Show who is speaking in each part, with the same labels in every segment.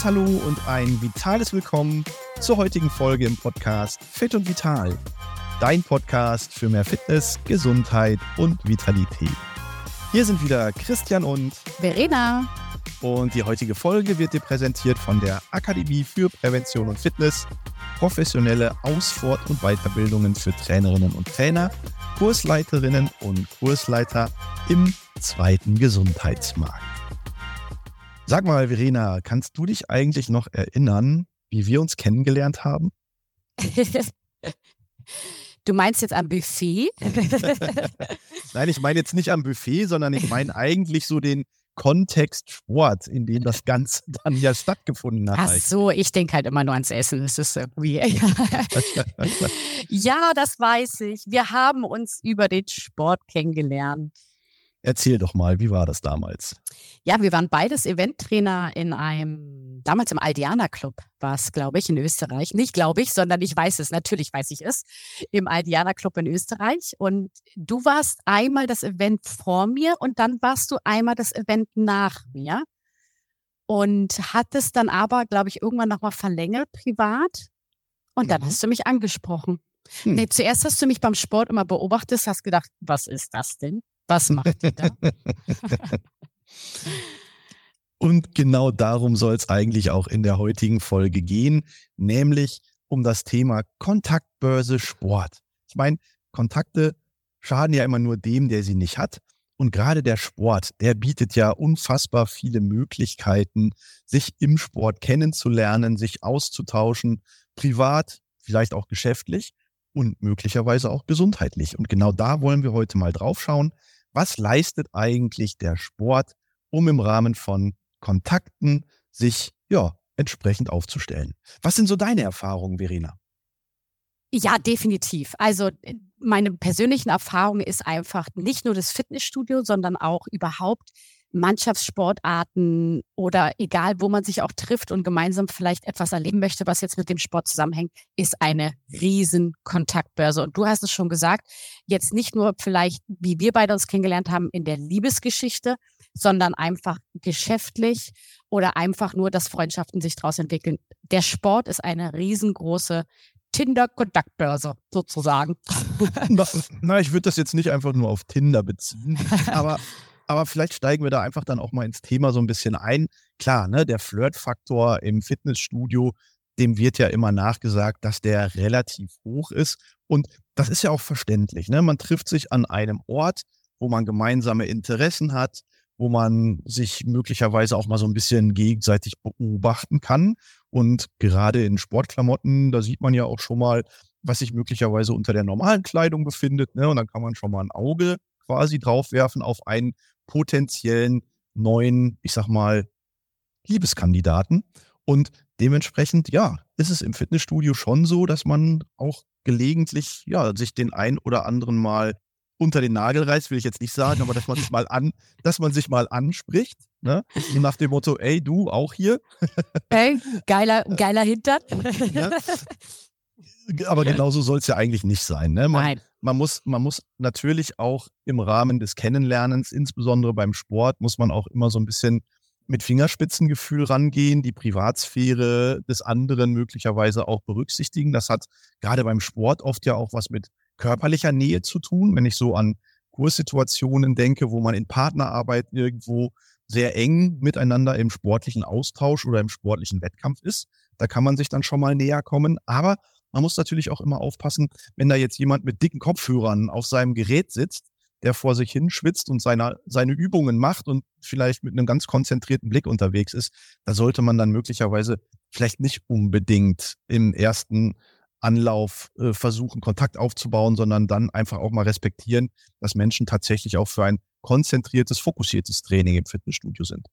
Speaker 1: herzliches Hallo und ein vitales Willkommen zur heutigen Folge im Podcast Fit und Vital. Dein Podcast für mehr Fitness, Gesundheit und Vitalität. Hier sind wieder Christian und
Speaker 2: Verena.
Speaker 1: Und die heutige Folge wird dir präsentiert von der Akademie für Prävention und Fitness, professionelle Aus-, Fort- und Weiterbildungen für Trainerinnen und Trainer, Kursleiterinnen und Kursleiter im zweiten Gesundheitsmarkt. Sag mal, Verena, kannst du dich eigentlich noch erinnern, wie wir uns kennengelernt haben?
Speaker 2: Du meinst jetzt am Buffet?
Speaker 1: Nein, ich meine jetzt nicht am Buffet, sondern ich meine eigentlich so den Kontext Sport, in dem das Ganze dann ja stattgefunden hat.
Speaker 2: Ach so, ich denke halt immer nur ans Essen. Das ist irgendwie. ja, das weiß ich. Wir haben uns über den Sport kennengelernt.
Speaker 1: Erzähl doch mal, wie war das damals?
Speaker 2: Ja, wir waren beides Eventtrainer in einem, damals im Aldiana Club war es, glaube ich, in Österreich. Nicht glaube ich, sondern ich weiß es, natürlich weiß ich es, im Aldiana Club in Österreich. Und du warst einmal das Event vor mir und dann warst du einmal das Event nach mir. Und hattest dann aber, glaube ich, irgendwann nochmal verlängert privat. Und dann mhm. hast du mich angesprochen. Hm. Nee, zuerst hast du mich beim Sport immer beobachtet, hast gedacht, was ist das denn? Was macht ihr da?
Speaker 1: Und genau darum soll es eigentlich auch in der heutigen Folge gehen, nämlich um das Thema Kontaktbörse Sport. Ich meine, Kontakte schaden ja immer nur dem, der sie nicht hat. Und gerade der Sport, der bietet ja unfassbar viele Möglichkeiten, sich im Sport kennenzulernen, sich auszutauschen, privat, vielleicht auch geschäftlich und möglicherweise auch gesundheitlich. Und genau da wollen wir heute mal drauf schauen was leistet eigentlich der Sport, um im Rahmen von Kontakten sich ja entsprechend aufzustellen. Was sind so deine Erfahrungen, Verena?
Speaker 2: Ja, definitiv. Also äh, meine persönlichen Erfahrungen ist einfach nicht nur das Fitnessstudio, sondern auch überhaupt Mannschaftssportarten oder egal, wo man sich auch trifft und gemeinsam vielleicht etwas erleben möchte, was jetzt mit dem Sport zusammenhängt, ist eine riesen Kontaktbörse. Und du hast es schon gesagt, jetzt nicht nur vielleicht, wie wir beide uns kennengelernt haben in der Liebesgeschichte, sondern einfach geschäftlich oder einfach nur, dass Freundschaften sich daraus entwickeln. Der Sport ist eine riesengroße Tinder-Kontaktbörse sozusagen.
Speaker 1: Na, na ich würde das jetzt nicht einfach nur auf Tinder beziehen, aber aber vielleicht steigen wir da einfach dann auch mal ins Thema so ein bisschen ein. Klar, ne, der Flirtfaktor im Fitnessstudio, dem wird ja immer nachgesagt, dass der relativ hoch ist. Und das ist ja auch verständlich. Ne? Man trifft sich an einem Ort, wo man gemeinsame Interessen hat, wo man sich möglicherweise auch mal so ein bisschen gegenseitig beobachten kann. Und gerade in Sportklamotten, da sieht man ja auch schon mal, was sich möglicherweise unter der normalen Kleidung befindet. Ne? Und dann kann man schon mal ein Auge quasi draufwerfen auf einen potenziellen neuen, ich sag mal, Liebeskandidaten. Und dementsprechend, ja, ist es im Fitnessstudio schon so, dass man auch gelegentlich, ja, sich den ein oder anderen mal unter den Nagel reißt, will ich jetzt nicht sagen, aber dass man sich mal an, dass man sich mal anspricht, ne? nach dem Motto, ey, du auch hier.
Speaker 2: Ey, geiler, geiler Hintern.
Speaker 1: Ja? Aber genauso soll es ja eigentlich nicht sein. Ne? Man, Nein man muss, man muss natürlich auch im Rahmen des Kennenlernens, insbesondere beim Sport, muss man auch immer so ein bisschen mit Fingerspitzengefühl rangehen, die Privatsphäre des anderen möglicherweise auch berücksichtigen. Das hat gerade beim Sport oft ja auch was mit körperlicher Nähe zu tun. Wenn ich so an Kurssituationen denke, wo man in Partnerarbeit irgendwo sehr eng miteinander im sportlichen Austausch oder im sportlichen Wettkampf ist, da kann man sich dann schon mal näher kommen. Aber man muss natürlich auch immer aufpassen, wenn da jetzt jemand mit dicken Kopfhörern auf seinem Gerät sitzt, der vor sich hin schwitzt und seine, seine Übungen macht und vielleicht mit einem ganz konzentrierten Blick unterwegs ist, da sollte man dann möglicherweise vielleicht nicht unbedingt im ersten Anlauf äh, versuchen, Kontakt aufzubauen, sondern dann einfach auch mal respektieren, dass Menschen tatsächlich auch für ein konzentriertes, fokussiertes Training im Fitnessstudio sind.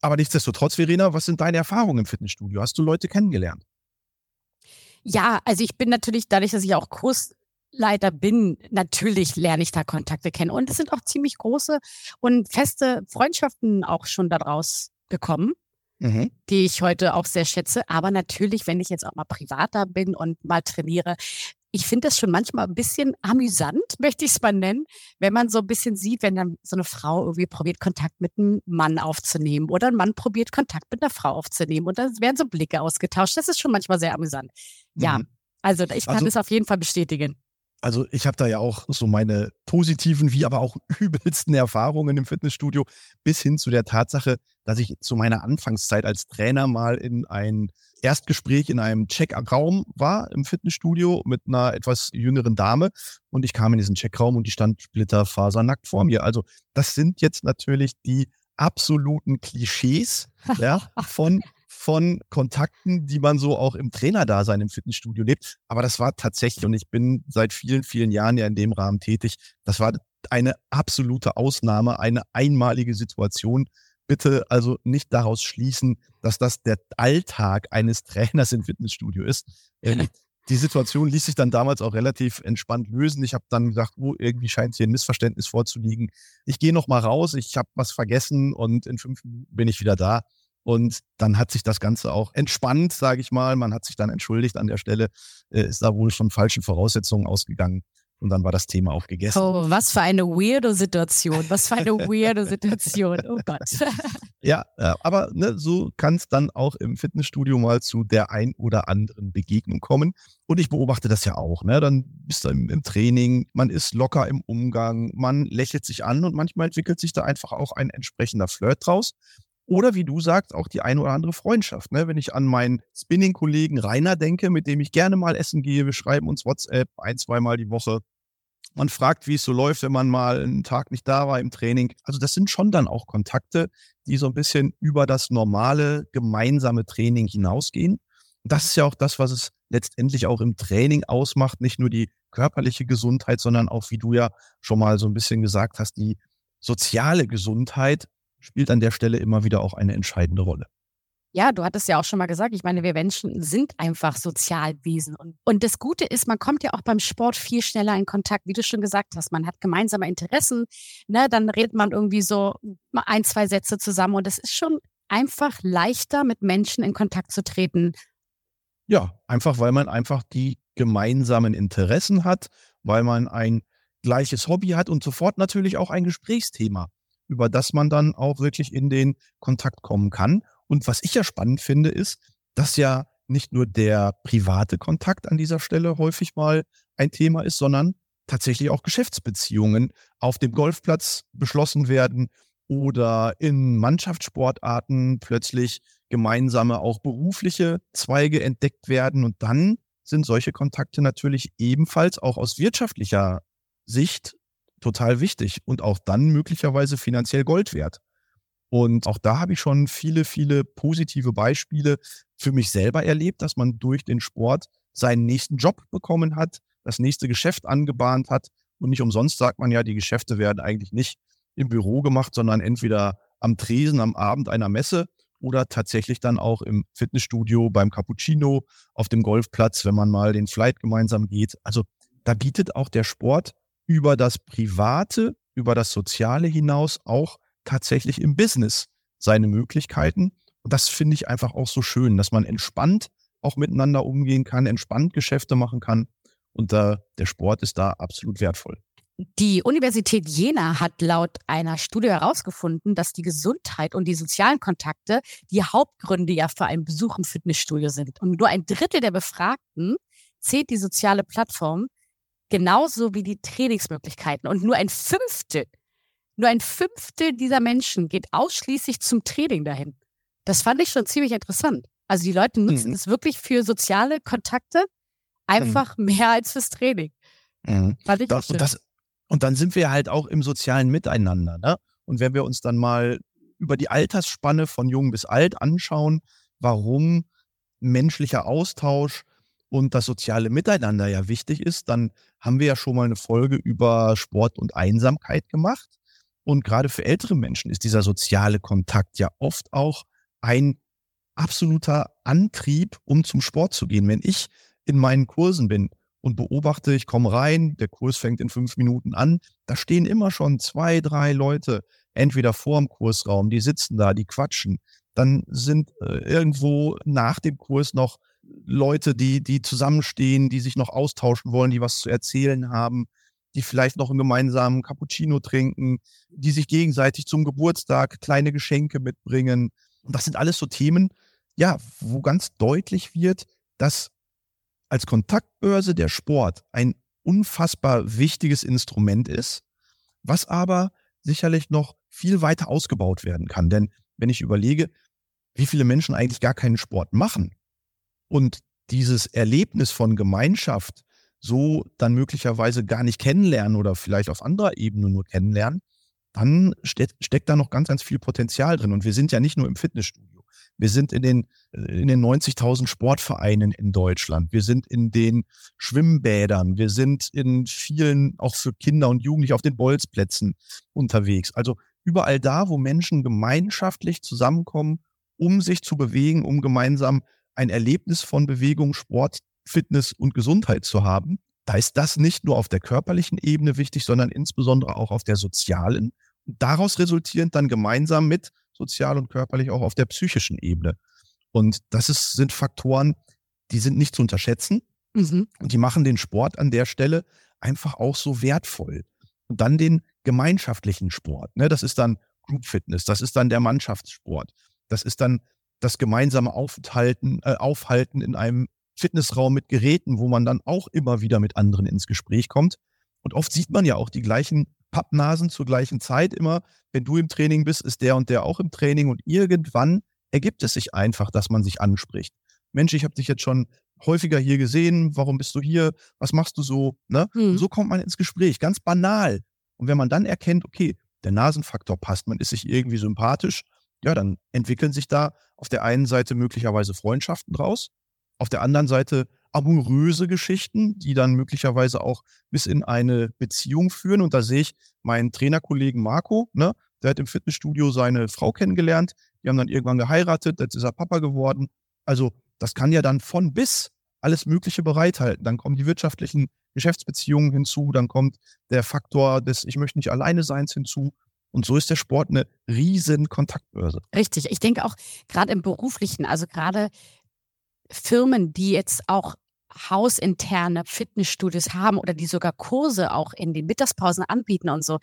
Speaker 1: Aber nichtsdestotrotz, Verena, was sind deine Erfahrungen im Fitnessstudio? Hast du Leute kennengelernt?
Speaker 2: Ja, also ich bin natürlich, dadurch, dass ich auch Kursleiter bin, natürlich lerne ich da Kontakte kennen. Und es sind auch ziemlich große und feste Freundschaften auch schon daraus gekommen. Mhm. die ich heute auch sehr schätze. Aber natürlich, wenn ich jetzt auch mal privater bin und mal trainiere, ich finde das schon manchmal ein bisschen amüsant, möchte ich es mal nennen, wenn man so ein bisschen sieht, wenn dann so eine Frau irgendwie probiert, Kontakt mit einem Mann aufzunehmen oder ein Mann probiert, Kontakt mit einer Frau aufzunehmen und dann werden so Blicke ausgetauscht. Das ist schon manchmal sehr amüsant. Ja, mhm. also ich kann also, das auf jeden Fall bestätigen.
Speaker 1: Also ich habe da ja auch so meine positiven wie aber auch übelsten Erfahrungen im Fitnessstudio bis hin zu der Tatsache, dass ich zu meiner Anfangszeit als Trainer mal in ein Erstgespräch in einem Checkraum war im Fitnessstudio mit einer etwas jüngeren Dame und ich kam in diesen Checkraum und die stand splitterfasernackt vor mir. Also das sind jetzt natürlich die absoluten Klischees ja, von von Kontakten, die man so auch im Trainerdasein im Fitnessstudio lebt. Aber das war tatsächlich, und ich bin seit vielen, vielen Jahren ja in dem Rahmen tätig, das war eine absolute Ausnahme, eine einmalige Situation. Bitte also nicht daraus schließen, dass das der Alltag eines Trainers im Fitnessstudio ist. Ähm, die Situation ließ sich dann damals auch relativ entspannt lösen. Ich habe dann gesagt, oh, irgendwie scheint hier ein Missverständnis vorzuliegen. Ich gehe noch mal raus, ich habe was vergessen und in fünf Minuten bin ich wieder da. Und dann hat sich das Ganze auch entspannt, sage ich mal. Man hat sich dann entschuldigt an der Stelle, äh, ist da wohl von falschen Voraussetzungen ausgegangen. Und dann war das Thema auch gegessen.
Speaker 2: Oh, was für eine weirde Situation. Was für eine weirde Situation. Oh Gott.
Speaker 1: ja, aber ne, so kann es dann auch im Fitnessstudio mal zu der ein oder anderen Begegnung kommen. Und ich beobachte das ja auch. Ne? Dann bist du im, im Training, man ist locker im Umgang, man lächelt sich an und manchmal entwickelt sich da einfach auch ein entsprechender Flirt draus. Oder wie du sagst, auch die eine oder andere Freundschaft. Ne? Wenn ich an meinen Spinning-Kollegen Rainer denke, mit dem ich gerne mal essen gehe, wir schreiben uns WhatsApp ein, zweimal die Woche. Man fragt, wie es so läuft, wenn man mal einen Tag nicht da war im Training. Also das sind schon dann auch Kontakte, die so ein bisschen über das normale gemeinsame Training hinausgehen. Das ist ja auch das, was es letztendlich auch im Training ausmacht. Nicht nur die körperliche Gesundheit, sondern auch, wie du ja schon mal so ein bisschen gesagt hast, die soziale Gesundheit spielt an der Stelle immer wieder auch eine entscheidende Rolle.
Speaker 2: Ja, du hattest ja auch schon mal gesagt, ich meine, wir Menschen sind einfach Sozialwesen. Und, und das Gute ist, man kommt ja auch beim Sport viel schneller in Kontakt, wie du schon gesagt hast. Man hat gemeinsame Interessen, ne? dann redet man irgendwie so ein, zwei Sätze zusammen und es ist schon einfach leichter, mit Menschen in Kontakt zu treten.
Speaker 1: Ja, einfach weil man einfach die gemeinsamen Interessen hat, weil man ein gleiches Hobby hat und sofort natürlich auch ein Gesprächsthema über das man dann auch wirklich in den Kontakt kommen kann. Und was ich ja spannend finde, ist, dass ja nicht nur der private Kontakt an dieser Stelle häufig mal ein Thema ist, sondern tatsächlich auch Geschäftsbeziehungen auf dem Golfplatz beschlossen werden oder in Mannschaftssportarten plötzlich gemeinsame auch berufliche Zweige entdeckt werden. Und dann sind solche Kontakte natürlich ebenfalls auch aus wirtschaftlicher Sicht total wichtig und auch dann möglicherweise finanziell Gold wert. Und auch da habe ich schon viele, viele positive Beispiele für mich selber erlebt, dass man durch den Sport seinen nächsten Job bekommen hat, das nächste Geschäft angebahnt hat. Und nicht umsonst sagt man ja, die Geschäfte werden eigentlich nicht im Büro gemacht, sondern entweder am Tresen am Abend einer Messe oder tatsächlich dann auch im Fitnessstudio, beim Cappuccino, auf dem Golfplatz, wenn man mal den Flight gemeinsam geht. Also da bietet auch der Sport über das Private, über das Soziale hinaus auch tatsächlich im Business seine Möglichkeiten. Und das finde ich einfach auch so schön, dass man entspannt auch miteinander umgehen kann, entspannt Geschäfte machen kann. Und äh, der Sport ist da absolut wertvoll.
Speaker 2: Die Universität Jena hat laut einer Studie herausgefunden, dass die Gesundheit und die sozialen Kontakte die Hauptgründe ja für einen Besuch im Fitnessstudio sind. Und nur ein Drittel der Befragten zählt die soziale Plattform genauso wie die Trainingsmöglichkeiten. Und nur ein Fünftel, nur ein Fünftel dieser Menschen geht ausschließlich zum Training dahin. Das fand ich schon ziemlich interessant. Also die Leute nutzen mhm. es wirklich für soziale Kontakte einfach mhm. mehr als fürs Training.
Speaker 1: Mhm. Fand ich das, und, das, und dann sind wir halt auch im sozialen Miteinander. Ne? Und wenn wir uns dann mal über die Altersspanne von jung bis alt anschauen, warum menschlicher Austausch und das soziale Miteinander ja wichtig ist, dann haben wir ja schon mal eine Folge über Sport und Einsamkeit gemacht. Und gerade für ältere Menschen ist dieser soziale Kontakt ja oft auch ein absoluter Antrieb, um zum Sport zu gehen. Wenn ich in meinen Kursen bin und beobachte, ich komme rein, der Kurs fängt in fünf Minuten an, da stehen immer schon zwei, drei Leute, entweder vor dem Kursraum, die sitzen da, die quatschen. Dann sind äh, irgendwo nach dem Kurs noch Leute, die, die zusammenstehen, die sich noch austauschen wollen, die was zu erzählen haben, die vielleicht noch einen gemeinsamen Cappuccino trinken, die sich gegenseitig zum Geburtstag kleine Geschenke mitbringen. Und das sind alles so Themen, ja, wo ganz deutlich wird, dass als Kontaktbörse der Sport ein unfassbar wichtiges Instrument ist, was aber sicherlich noch viel weiter ausgebaut werden kann. Denn wenn ich überlege, wie viele Menschen eigentlich gar keinen Sport machen und dieses Erlebnis von Gemeinschaft so dann möglicherweise gar nicht kennenlernen oder vielleicht auf anderer Ebene nur kennenlernen, dann steht, steckt da noch ganz, ganz viel Potenzial drin. Und wir sind ja nicht nur im Fitnessstudio. Wir sind in den, in den 90.000 Sportvereinen in Deutschland. Wir sind in den Schwimmbädern. Wir sind in vielen, auch für Kinder und Jugendliche, auf den Bolzplätzen unterwegs. Also überall da, wo Menschen gemeinschaftlich zusammenkommen, um sich zu bewegen, um gemeinsam ein Erlebnis von Bewegung, Sport, Fitness und Gesundheit zu haben, da ist das nicht nur auf der körperlichen Ebene wichtig, sondern insbesondere auch auf der sozialen. Und daraus resultierend dann gemeinsam mit sozial und körperlich auch auf der psychischen Ebene. Und das ist, sind Faktoren, die sind nicht zu unterschätzen. Mhm. Und die machen den Sport an der Stelle einfach auch so wertvoll. Und dann den gemeinschaftlichen Sport. Ne? Das ist dann Group Fitness, das ist dann der Mannschaftssport, das ist dann das gemeinsame Aufhalten, äh, Aufhalten in einem Fitnessraum mit Geräten, wo man dann auch immer wieder mit anderen ins Gespräch kommt. Und oft sieht man ja auch die gleichen Pappnasen zur gleichen Zeit immer. Wenn du im Training bist, ist der und der auch im Training und irgendwann ergibt es sich einfach, dass man sich anspricht. Mensch, ich habe dich jetzt schon häufiger hier gesehen. Warum bist du hier? Was machst du so? Ne? Hm. So kommt man ins Gespräch, ganz banal. Und wenn man dann erkennt, okay, der Nasenfaktor passt, man ist sich irgendwie sympathisch, ja, dann entwickeln sich da auf der einen Seite möglicherweise Freundschaften draus, auf der anderen Seite amoröse Geschichten, die dann möglicherweise auch bis in eine Beziehung führen. Und da sehe ich meinen Trainerkollegen Marco, ne, der hat im Fitnessstudio seine Frau kennengelernt. Die haben dann irgendwann geheiratet, jetzt ist er Papa geworden. Also das kann ja dann von bis alles Mögliche bereithalten. Dann kommen die wirtschaftlichen Geschäftsbeziehungen hinzu, dann kommt der Faktor des Ich möchte nicht alleine Seins hinzu. Und so ist der Sport eine riesen Kontaktbörse.
Speaker 2: Richtig. Ich denke auch gerade im beruflichen, also gerade Firmen, die jetzt auch hausinterne Fitnessstudios haben oder die sogar Kurse auch in den Mittagspausen anbieten und so.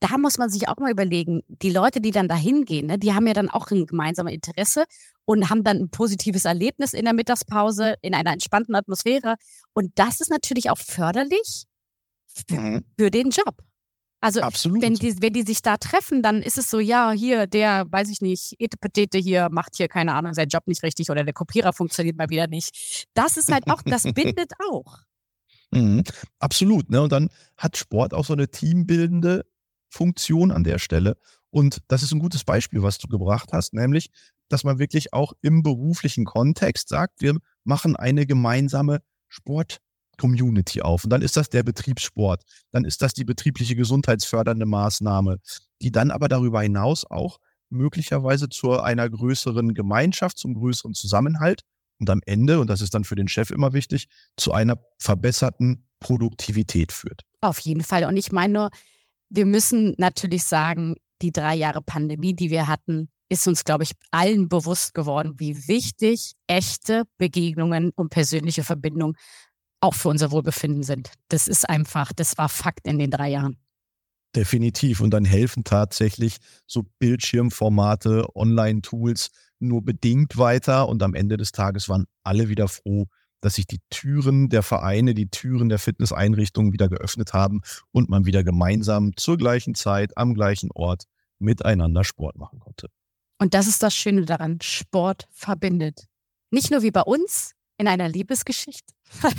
Speaker 2: Da muss man sich auch mal überlegen, die Leute, die dann da hingehen, ne, die haben ja dann auch ein gemeinsames Interesse und haben dann ein positives Erlebnis in der Mittagspause, in einer entspannten Atmosphäre. Und das ist natürlich auch förderlich für, mhm. für den Job. Also Absolut. Wenn, die, wenn die sich da treffen, dann ist es so, ja, hier, der, weiß ich nicht, Etepetete hier macht hier, keine Ahnung, seinen Job nicht richtig oder der Kopierer funktioniert mal wieder nicht. Das ist halt auch, das bindet auch.
Speaker 1: Mhm. Absolut. Ne? Und dann hat Sport auch so eine teambildende Funktion an der Stelle. Und das ist ein gutes Beispiel, was du gebracht hast, nämlich, dass man wirklich auch im beruflichen Kontext sagt, wir machen eine gemeinsame Sport- Community auf. Und dann ist das der Betriebssport. Dann ist das die betriebliche gesundheitsfördernde Maßnahme, die dann aber darüber hinaus auch möglicherweise zu einer größeren Gemeinschaft, zum größeren Zusammenhalt und am Ende, und das ist dann für den Chef immer wichtig, zu einer verbesserten Produktivität führt.
Speaker 2: Auf jeden Fall. Und ich meine nur, wir müssen natürlich sagen, die drei Jahre Pandemie, die wir hatten, ist uns, glaube ich, allen bewusst geworden, wie wichtig echte Begegnungen und persönliche Verbindungen auch für unser Wohlbefinden sind. Das ist einfach, das war Fakt in den drei Jahren.
Speaker 1: Definitiv. Und dann helfen tatsächlich so Bildschirmformate, Online-Tools nur bedingt weiter. Und am Ende des Tages waren alle wieder froh, dass sich die Türen der Vereine, die Türen der Fitnesseinrichtungen wieder geöffnet haben und man wieder gemeinsam zur gleichen Zeit am gleichen Ort miteinander Sport machen konnte.
Speaker 2: Und das ist das Schöne daran. Sport verbindet. Nicht nur wie bei uns in einer Liebesgeschichte,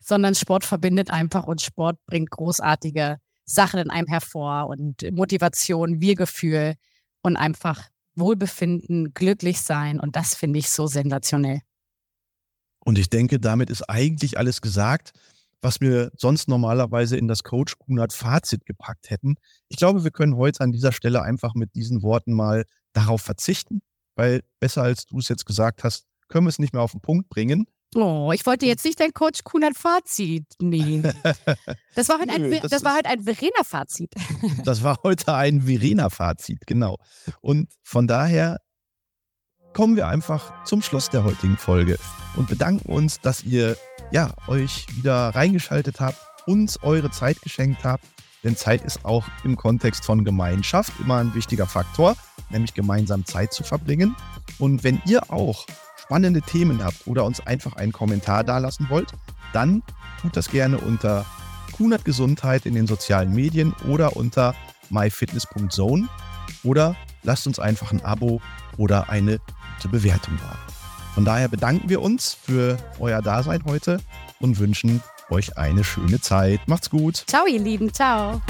Speaker 2: Sondern Sport verbindet einfach und Sport bringt großartige Sachen in einem hervor und Motivation, Wir-Gefühl und einfach Wohlbefinden, glücklich sein. Und das finde ich so sensationell.
Speaker 1: Und ich denke, damit ist eigentlich alles gesagt, was wir sonst normalerweise in das Coach Kunert Fazit gepackt hätten. Ich glaube, wir können heute an dieser Stelle einfach mit diesen Worten mal darauf verzichten, weil besser als du es jetzt gesagt hast, können wir es nicht mehr auf den Punkt bringen.
Speaker 2: Oh, ich wollte jetzt nicht dein Coach Kunert Fazit nehmen. Das war halt ein, Nö, das, das war halt ein Verena Fazit.
Speaker 1: Das war heute ein Verena Fazit, genau. Und von daher kommen wir einfach zum Schluss der heutigen Folge und bedanken uns, dass ihr ja, euch wieder reingeschaltet habt, uns eure Zeit geschenkt habt. Denn Zeit ist auch im Kontext von Gemeinschaft immer ein wichtiger Faktor, nämlich gemeinsam Zeit zu verbringen. Und wenn ihr auch spannende Themen habt oder uns einfach einen Kommentar dalassen wollt, dann tut das gerne unter Kunert Gesundheit in den sozialen Medien oder unter myfitness.zone oder lasst uns einfach ein Abo oder eine gute Bewertung da. Von daher bedanken wir uns für euer Dasein heute und wünschen euch eine schöne Zeit. Macht's gut.
Speaker 2: Ciao, ihr Lieben. Ciao.